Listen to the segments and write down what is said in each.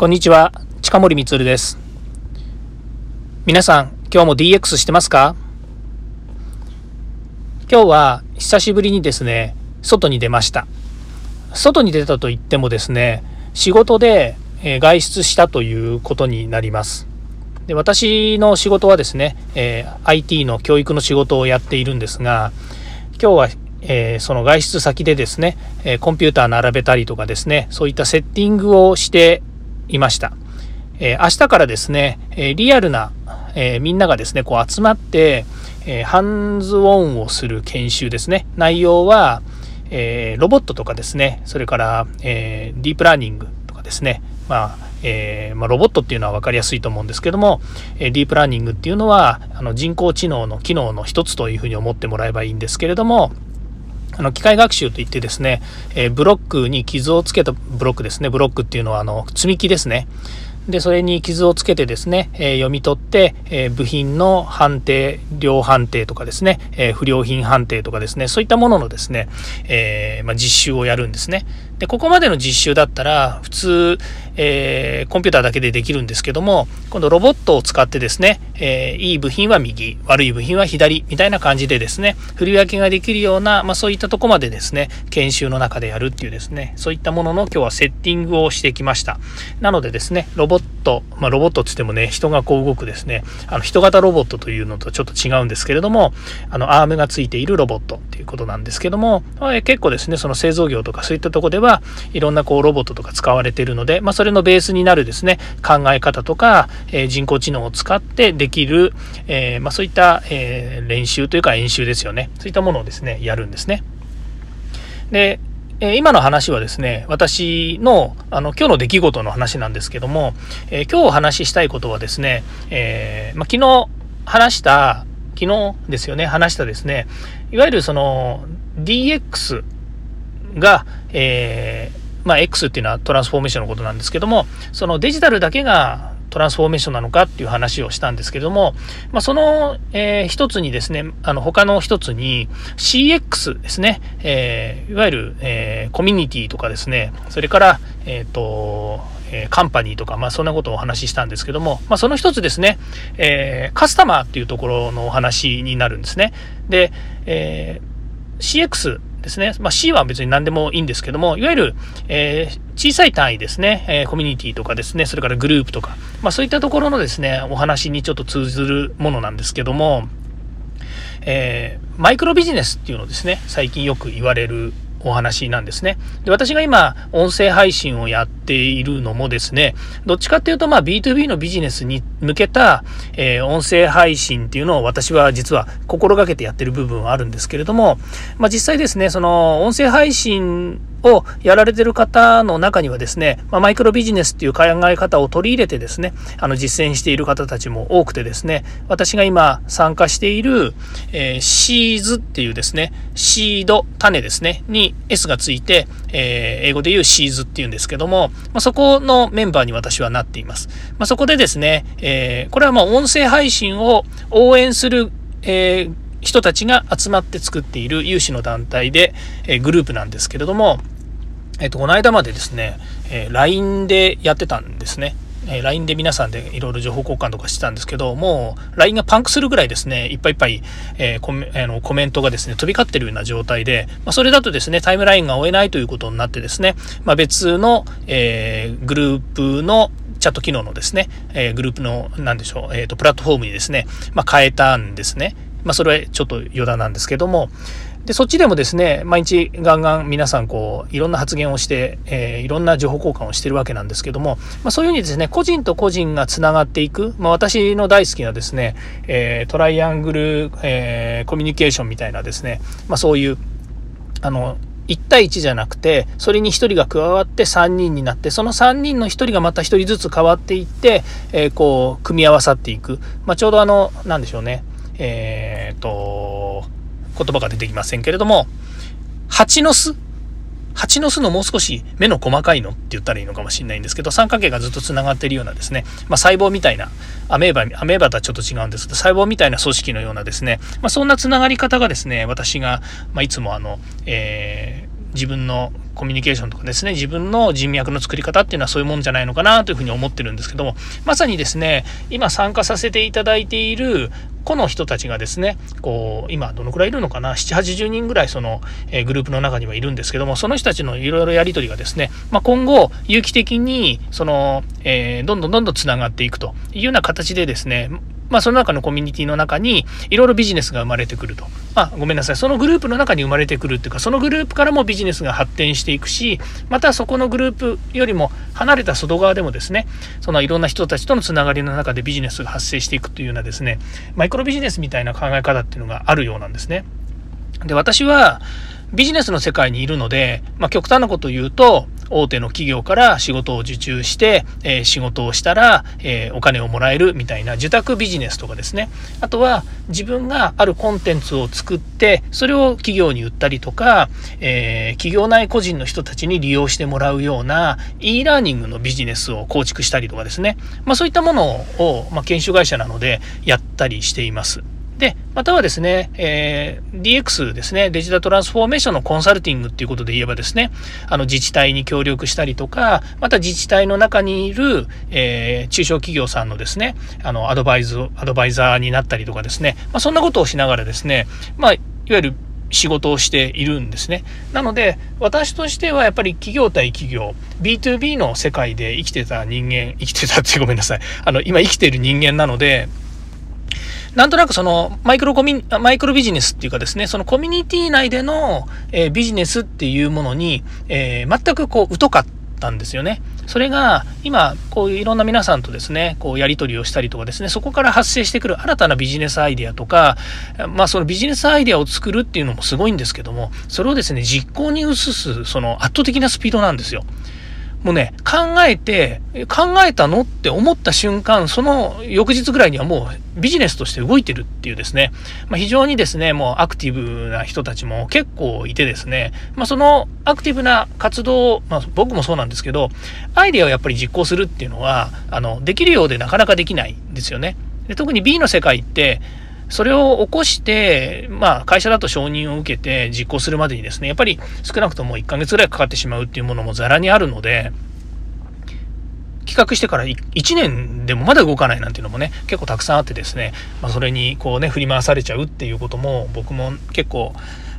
こんにちは、近森光です。皆さん、今日も DX してますか？今日は久しぶりにですね、外に出ました。外に出たと言ってもですね、仕事で外出したということになります。で私の仕事はですね、え、IT の教育の仕事をやっているんですが、今日はえー、その外出先でですね、えー、コンピューター並べたりとかですね、そういったセッティングをしていました。えー、明日からですね、えリアルな、えみんながですね、こう集まって、えハンズオンをする研修ですね。内容は、えロボットとかですね、それから、えディープラーニングとかですね、まあえー、まあ、ロボットっていうのは分かりやすいと思うんですけども、えディープラーニングっていうのはあの人工知能の機能の一つというふうに思ってもらえばいいんですけれども、あの機械学習といってですね、えー、ブロックに傷をつけたブロックですね、ブロックっていうのはあの積み木ですね。で、それに傷をつけてですね、えー、読み取って、えー、部品の判定、量判定とかですね、え不良品判定とかですね、そういったもののですね、えまあ、実習をやるんですね。で、ここまでの実習だったら、普通、えー、コンピューターだけでできるんですけども、今度ロボットを使ってですね、えー、いい部品は右、悪い部品は左、みたいな感じでですね、振り分けができるような、まあそういったとこまでですね、研修の中でやるっていうですね、そういったものの今日はセッティングをしてきました。なのでですね、ロボット、まあロボットって言ってもね、人がこう動くですね、あの人型ロボットというのとちょっと違うんですけれども、あのアームがついているロボットっていうことなんですけども、まあ、結構ですね、その製造業とかそういったとこでは、いろんなこうロボットとか使われているので、まあ、それのベースになるですね考え方とか、えー、人工知能を使ってできる、えー、まあ、そういった、えー、練習というか演習ですよねそういったものをですねやるんですね。でえ今の話はですね、私のあの今日の出来事の話なんですけども、え今日お話ししたいことはですね、えまあ、昨日話した、昨日ですよね、話したですね、いわゆるその DX が、えー、まあ、X っていうのはトランスフォーメーションのことなんですけどもそのデジタルだけがトランスフォーメーションなのかっていう話をしたんですけども、まあ、その、えー、一つにですね、あの他の一つに CX ですね、えー、いわゆる、えー、コミュニティとかですね、それから、えっ、と、えカンパニーとか、まあ、そんなことをお話ししたんですけども、まあ、その一つですね、えカスタマーっていうところのお話になるんですね。で、え CX ですね。まあ、C は別に何でもいいんですけども、いわゆる、えー、小さい単位ですね、えー、コミュニティとかですね、それからグループとか、まあ、そういったところのですね、お話にちょっと通ずるものなんですけども、えー、マイクロビジネスっていうのですね、最近よく言われるお話なんですね。で私が今、音声配信をやっているのもですね、どっちかっていうと、まあ、B2B のビジネスに向けた、えー、音声配信っていうのを私は実は心がけてやってる部分はあるんですけれども、まあ、実際ですね、その音声配信をやられてる方の中にはですね、まあ、マイクロビジネスっていう考え方を取り入れてですね、あの実践している方たちも多くてですね、私が今参加している、えー、シーズっていうですね、シード、種ですね、に S がついて、えー、英語で言うシーズっていうんですけども、まあ、そこのメンバーに私はなっています。まあ、そこでですね、えー、これはまあ音声配信を応援する、えー人たちが集まって作っている有志の団体で、えグループなんですけれども、えっと、この間までですね、え LINE でやってたんですね。え LINE で皆さんでいろいろ情報交換とかしてたんですけど、もう LINE がパンクするぐらいですね、いっぱいいっぱい、えー、コメあのコメントがですね、飛び交ってるような状態で、まあ、それだとですね、タイムラインが追えないということになってですね、まあ、別の、えー、グループのチャット機能のですね、えー、グループの、なんでしょう、えっ、と、プラットフォームにですね、まあ、変えたんですね。まあ、それはちょっと余談なんですけども、でそっちでもですね毎日ガンガン皆さんこういろんな発言をして、えー、いろんな情報交換をしてるわけなんですけども、まあ、そういうふうにですね個人と個人がつながっていく、まあ、私の大好きなですね、えー、トライアングル、えー、コミュニケーションみたいなですね、まあ、そういうあの1対1じゃなくてそれに1人が加わって3人になってその3人の1人がまた1人ずつ変わっていって、えー、こう組み合わさっていく、まあ、ちょうどあの何でしょうね。えっ、と言葉が出てきませんけれども、蜂の巣？蜂の巣のもう少し目の細かいのって言ったらいいのかもしれないんですけど三角形がずっとつながってるようなですね、まあ、細胞みたいなアメーバアメーバとはちょっと違うんですけど細胞みたいな組織のようなですね、まあ、そんなつながり方がですね私が、まあ、いつもあの、えー自分のコミュニケーションとかですね自分の人脈の作り方っていうのはそういうもんじゃないのかなというふうに思ってるんですけどもまさにですね今参加させていただいているこの人たちがですねこう今どのくらいいるのかな780人ぐらいその、え、グループの中にはいるんですけどもその人たちのいろいろやり取りがですね、まあ、今後有機的にその、えー、どんどんどんどんつながっていくというような形でですねまあ、その中のコミュニティの中にいろいろビジネスが生まれてくると。あ、ごめんなさい。そのグループの中に生まれてくるっていうか、そのグループからもビジネスが発展していくし、またそこのグループよりも離れた外側でもですね、そのいろんな人たちとのつながりの中でビジネスが発生していくというようなですね、マイクロビジネスみたいな考え方っていうのがあるようなんですね。で、私はビジネスの世界にいるので、まあ、極端なことを言うと、大手の企業から仕事を受注して、え、仕事をしたら、え、お金をもらえるみたいな受託ビジネスとかですねあとは自分があるコンテンツを作ってそれを企業に売ったりとか、え、企業内個人の人たちに利用してもらうような e ラーニングのビジネスを構築したりとかですね、まあ、そういったものを、まあ、研修会社なのでやったりしています。で、またはですね、えー、DX ですね、デジタルトランスフォーメーションのコンサルティングっていうことで言えばですね、あの自治体に協力したりとか、また自治体の中にいる、えー、中小企業さんのですね、あのアドバイズ、アドバイザーになったりとかですね、まあ、そんなことをしながらですね、まあ、いわゆる仕事をしているんですね。なので、私としてはやっぱり企業対企業、B2B の世界で生きてた人間、生きてたってごめんなさい。あの、今生きてる人間なので、なんとなくそのマイクロコミマイクロビジネスっていうかですね、そのコミュニティ内での、えー、ビジネスっていうものに、えー、全くこう疎かったんですよね。それが今こういういろんな皆さんとですねこうやり取りをしたりとかですねそこから発生してくる新たなビジネスアイデアとかまあそのビジネスアイデアを作るっていうのもすごいんですけどもそれをですね実行に移すその圧倒的なスピードなんですよ。もうね、考えて、考えたのって思った瞬間、その翌日ぐらいにはもうビジネスとして動いてるっていうですね、まあ、非常にですね、もうアクティブな人たちも結構いてですね、まあ、そのアクティブな活動、まあ、僕もそうなんですけど、アイデアをやっぱり実行するっていうのは、あの、できるようでなかなかできないんですよね。で特に B の世界って、それを起こして、まあ、会社だと承認を受けて実行するまでにですね、やっぱり少なくとも1ヶ月ぐらいかかってしまうっていうものもざらにあるので、企画してから1年でもまだ動かないなんていうのもね結構たくさんあってですね、まあ、それにこうね振り回されちゃうっていうことも僕も結構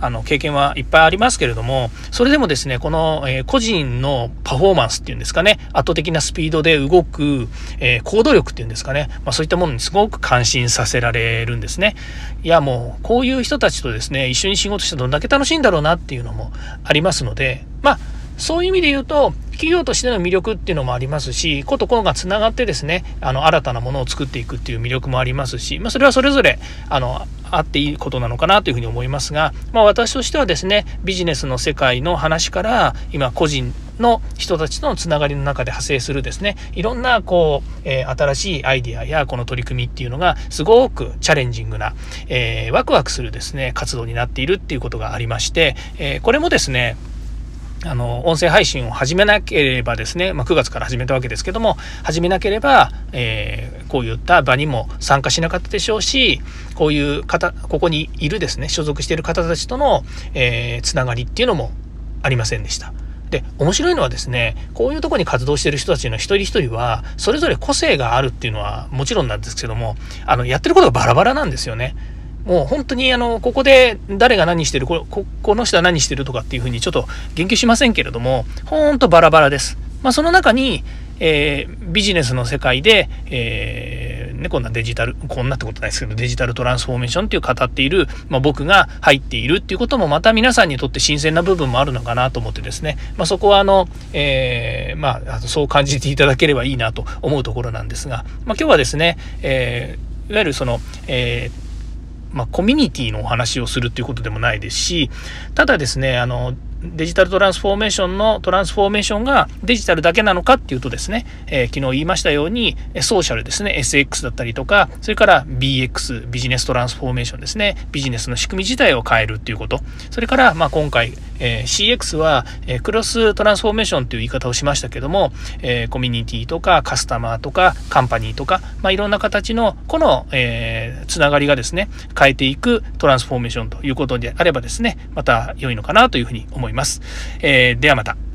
あの経験はいっぱいありますけれどもそれでもですねこの、えー、個人のパフォーマンスっていうんですかね圧倒的なスピードで動く、えー、行動力っていうんですかね、まあ、そういったものにすごく感心させられるんですね。いやもうこういう人たちとですね一緒に仕事してどんだけ楽しいんだろうなっていうのもありますのでまあそういう意味で言うと企業としての魅力っていうのもありますしことこがつながってですねあの新たなものを作っていくっていう魅力もありますし、まあ、それはそれぞれあのあっていいことなのかなというふうに思いますが、まあ、私としてはですねビジネスの世界の話から今個人の人たちとのつながりの中で派生するですねいろんなこう、えー、新しいアイデアやこの取り組みっていうのがすごくチャレンジングな、えー、ワクワクするですね活動になっているっていうことがありまして、えー、これもですねあの、音声配信を始めなければですね、まあ、9月から始めたわけですけども、始めなければ、えー、こういった場にも参加しなかったでしょうし、こういう方、ここにいるですね、所属している方たちとの、えー、つながりっていうのもありませんでした。で、面白いのはですね、こういうとこに活動してる人たちの一人一人は、それぞれ個性があるっていうのはもちろんなんですけども、あの、やってることがバラバラなんですよね。もう本当にあのここで誰が何してるここの人は何してるとかっていうふうにちょっと言及しませんけれどもほんとバラバラです。まあ、その中に、えー、ビジネスの世界で、えー、ね、こんなデジタルこんなってことないですけどデジタルトランスフォーメーションっていう語っている、まあ、僕が入っているっていうこともまた皆さんにとって新鮮な部分もあるのかなと思ってですね、まあ、そこはあの、えー、まあ、そう感じていただければいいなと思うところなんですが、まあ、今日はですね、えーいわゆるその、えーまあ、コミュニティのお話をするっていうことでもないですし、ただですね、あの、デジタルトランスフォーメーションのトランスフォーメーションがデジタルだけなのかっていうとですね、えー、昨日言いましたようにソーシャルですね SX だったりとかそれから BX ビジネストランスフォーメーションですねビジネスの仕組み自体を変えるっていうこと。それからまあ今回、えー、CX は、えー、クロストランスフォーメーションという言い方をしましたけども、えー、コミュニティとかカスタマーとかカンパニーとか、まあ、いろんな形のこの、えー、つながりがですね変えていくトランスフォーメーションということであればですねまた良いのかなというふうに思います。思います。えー、ではまた。